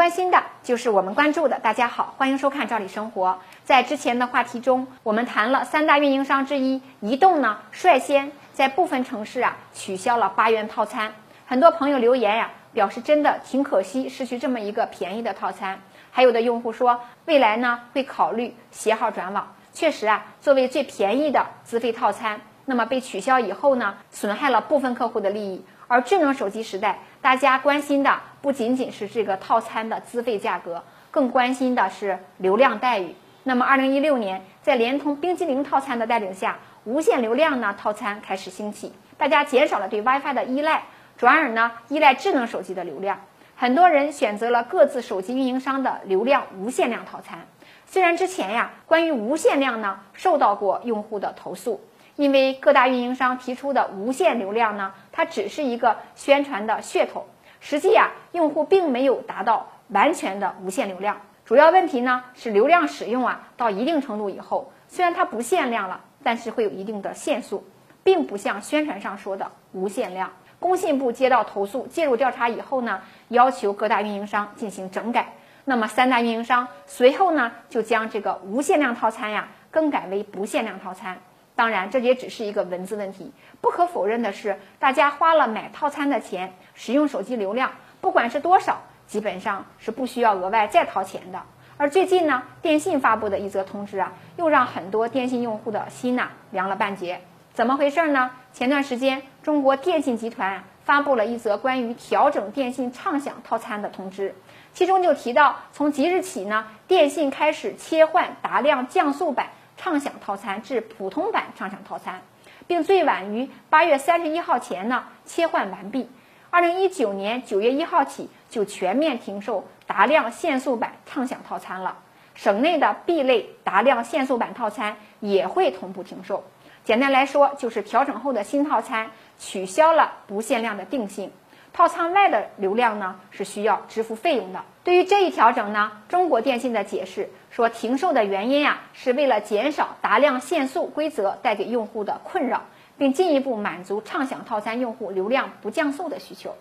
关心的就是我们关注的。大家好，欢迎收看《赵理生活》。在之前的话题中，我们谈了三大运营商之一移动呢，率先在部分城市啊取消了八元套餐。很多朋友留言呀，表示真的挺可惜，失去这么一个便宜的套餐。还有的用户说，未来呢会考虑携号转网。确实啊，作为最便宜的资费套餐，那么被取消以后呢，损害了部分客户的利益。而智能手机时代，大家关心的不仅仅是这个套餐的资费价格，更关心的是流量待遇。那么，二零一六年，在联通冰激凌套餐的带领下，无限流量呢套餐开始兴起，大家减少了对 WiFi 的依赖，转而呢依赖智能手机的流量。很多人选择了各自手机运营商的流量无限量套餐。虽然之前呀，关于无限量呢受到过用户的投诉。因为各大运营商提出的无限流量呢，它只是一个宣传的噱头，实际啊，用户并没有达到完全的无限流量。主要问题呢是流量使用啊到一定程度以后，虽然它不限量了，但是会有一定的限速，并不像宣传上说的无限量。工信部接到投诉，介入调查以后呢，要求各大运营商进行整改。那么三大运营商随后呢就将这个无限量套餐呀更改为不限量套餐。当然，这也只是一个文字问题。不可否认的是，大家花了买套餐的钱，使用手机流量，不管是多少，基本上是不需要额外再掏钱的。而最近呢，电信发布的一则通知啊，又让很多电信用户的心呐凉了半截。怎么回事呢？前段时间，中国电信集团发布了一则关于调整电信畅享套餐的通知，其中就提到，从即日起呢，电信开始切换达量降速版。畅享套餐至普通版畅享套餐，并最晚于八月三十一号前呢切换完毕。二零一九年九月一号起就全面停售达量限速版畅享套餐了。省内的 B 类达量限速版套餐也会同步停售。简单来说，就是调整后的新套餐取消了不限量的定性。套餐外的流量呢是需要支付费用的。对于这一调整呢，中国电信的解释说，停售的原因啊是为了减少达量限速规则带给用户的困扰，并进一步满足畅享套餐用户流量不降速的需求。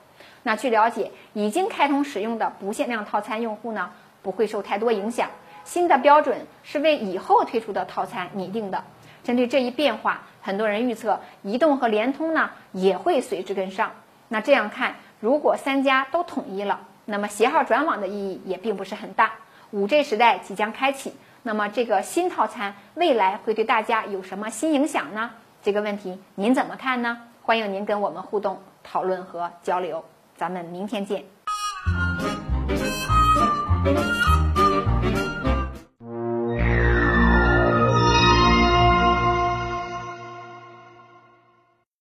那据了解，已经开通使用的不限量套餐用户呢不会受太多影响。新的标准是为以后推出的套餐拟定的。针对这一变化，很多人预测移动和联通呢也会随之跟上。那这样看如果三家都统一了那么携号转网的意义也并不是很大。五 g 时代即将开启那么这个新套餐未来会对大家有什么新影响呢？这个问题您怎么看呢？欢迎您跟我们互动讨论和交流。咱们明天见。